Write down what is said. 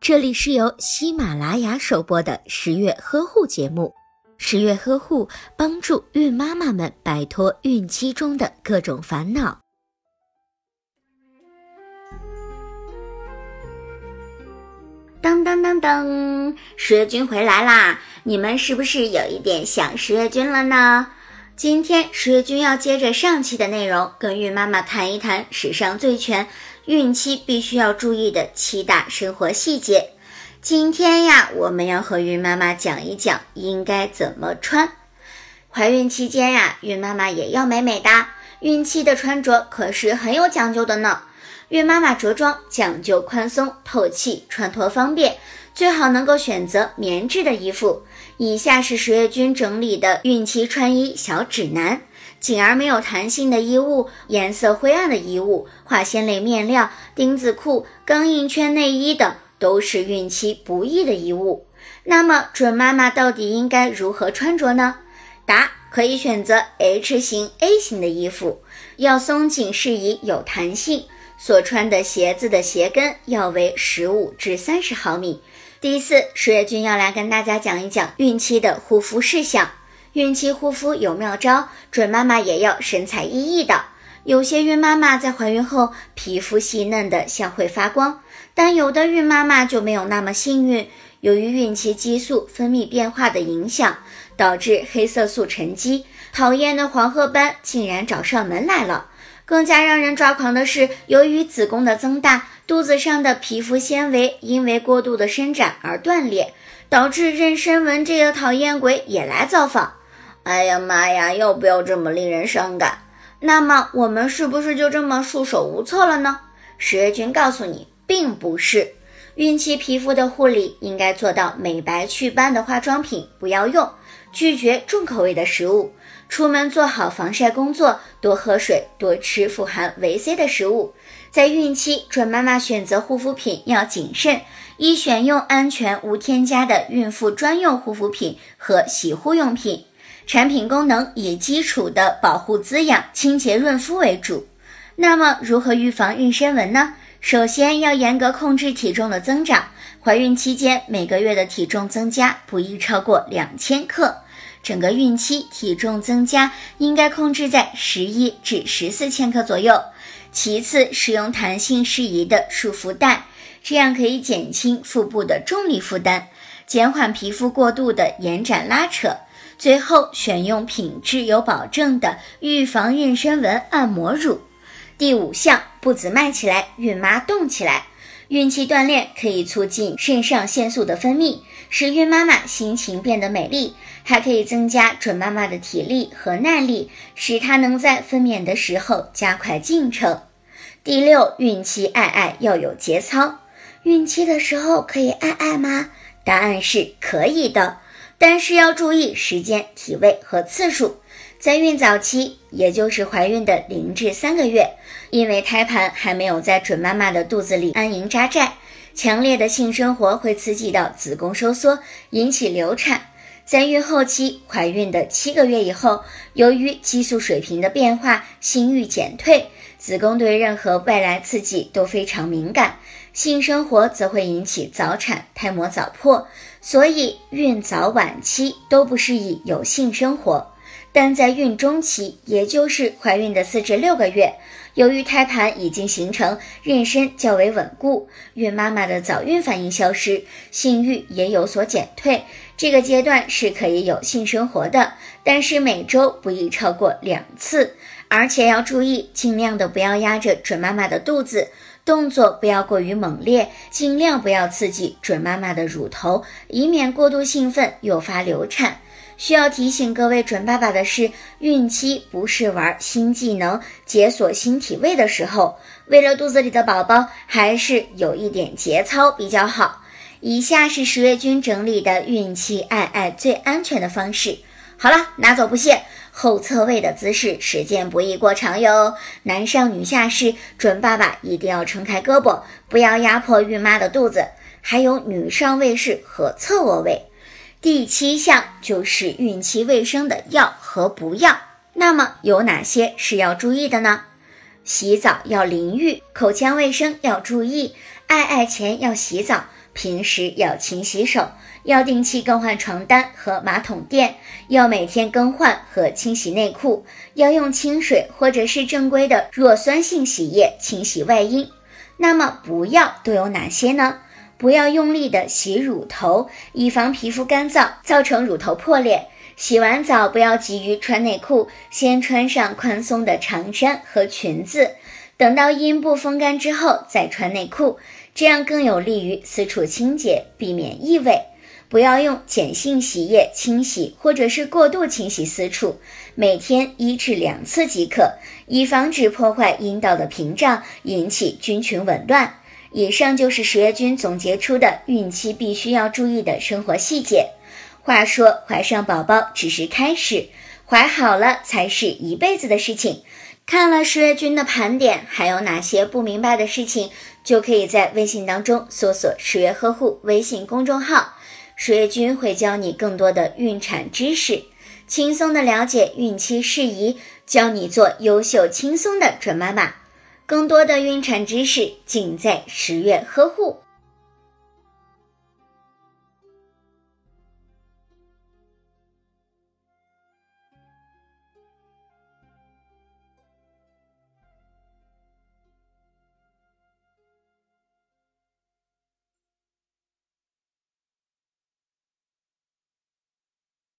这里是由喜马拉雅首播的十月呵护节目。十月呵护帮助孕妈妈们摆脱孕期中的各种烦恼。当当当当，十月君回来啦！你们是不是有一点想十月君了呢？今天十月君要接着上期的内容，跟孕妈妈谈一谈史上最全孕期必须要注意的七大生活细节。今天呀，我们要和孕妈妈讲一讲应该怎么穿。怀孕期间呀，孕妈妈也要美美哒。孕期的穿着可是很有讲究的呢。孕妈妈着装讲究宽松透气，穿脱方便，最好能够选择棉质的衣服。以下是十月君整理的孕期穿衣小指南：紧而没有弹性的衣物，颜色灰暗的衣物，化纤类面料、丁字裤、钢印圈内衣等，都是孕期不宜的衣物。那么，准妈妈到底应该如何穿着呢？答：可以选择 H 型、A 型的衣服，要松紧适宜，有弹性。所穿的鞋子的鞋跟要为十五至三十毫米。第四，十月君要来跟大家讲一讲孕期的护肤事项。孕期护肤有妙招，准妈妈也要神采奕奕的。有些孕妈妈在怀孕后皮肤细嫩的像会发光，但有的孕妈妈就没有那么幸运。由于孕期激素分泌变化的影响，导致黑色素沉积，讨厌的黄褐斑竟然找上门来了。更加让人抓狂的是，由于子宫的增大，肚子上的皮肤纤维因为过度的伸展而断裂，导致妊娠纹这个讨厌鬼也来造访。哎呀妈呀，要不要这么令人伤感？那么我们是不是就这么束手无策了呢？十月君告诉你，并不是。孕期皮肤的护理应该做到美白祛斑的化妆品不要用，拒绝重口味的食物。出门做好防晒工作，多喝水，多吃富含维 C 的食物。在孕期，准妈妈选择护肤品要谨慎，一选用安全无添加的孕妇专用护肤品和洗护用品。产品功能以基础的保护、滋养、清洁、润肤为主。那么，如何预防妊娠纹呢？首先要严格控制体重的增长。怀孕期间，每个月的体重增加不宜超过两千克。整个孕期体重增加应该控制在十一至十四千克左右。其次，使用弹性适宜的束缚带，这样可以减轻腹部的重力负担，减缓皮肤过度的延展拉扯。最后，选用品质有保证的预防妊娠纹按摩乳。第五项，步子迈起来，孕妈动起来。孕期锻炼可以促进肾上腺素的分泌，使孕妈妈心情变得美丽，还可以增加准妈妈的体力和耐力，使她能在分娩的时候加快进程。第六，孕期爱爱要有节操。孕期的时候可以爱爱吗？答案是可以的，但是要注意时间、体位和次数。在孕早期，也就是怀孕的零至三个月，因为胎盘还没有在准妈妈的肚子里安营扎寨，强烈的性生活会刺激到子宫收缩，引起流产。在孕后期，怀孕的七个月以后，由于激素水平的变化，性欲减退，子宫对任何外来刺激都非常敏感，性生活则会引起早产、胎膜早破，所以孕早晚期都不适宜有性生活。但在孕中期，也就是怀孕的四至六个月，由于胎盘已经形成，妊娠较为稳固，孕妈妈的早孕反应消失，性欲也有所减退，这个阶段是可以有性生活的，但是每周不宜超过两次，而且要注意，尽量的不要压着准妈妈的肚子，动作不要过于猛烈，尽量不要刺激准妈妈的乳头，以免过度兴奋诱发流产。需要提醒各位准爸爸的是，孕期不是玩新技能、解锁新体位的时候。为了肚子里的宝宝，还是有一点节操比较好。以下是十月君整理的孕期爱爱最安全的方式。好了，拿走不谢。后侧位的姿势，时间不宜过长哟。男上女下式，准爸爸一定要撑开胳膊，不要压迫孕妈的肚子。还有女上位式和侧卧位。第七项就是孕期卫生的要和不要。那么有哪些是要注意的呢？洗澡要淋浴，口腔卫生要注意，爱爱前要洗澡，平时要勤洗手，要定期更换床单和马桶垫，要每天更换和清洗内裤，要用清水或者是正规的弱酸性洗液清洗外阴。那么不要都有哪些呢？不要用力的洗乳头，以防皮肤干燥造成乳头破裂。洗完澡不要急于穿内裤，先穿上宽松的长衫和裙子，等到阴部风干之后再穿内裤，这样更有利于私处清洁，避免异味。不要用碱性洗液清洗或者是过度清洗私处，每天一至两次即可，以防止破坏阴道的屏障，引起菌群紊乱。以上就是十月君总结出的孕期必须要注意的生活细节。话说，怀上宝宝只是开始，怀好了才是一辈子的事情。看了十月君的盘点，还有哪些不明白的事情，就可以在微信当中搜索“十月呵护”微信公众号，十月君会教你更多的孕产知识，轻松的了解孕期事宜，教你做优秀轻松的准妈妈。更多的孕产知识，尽在十月呵护。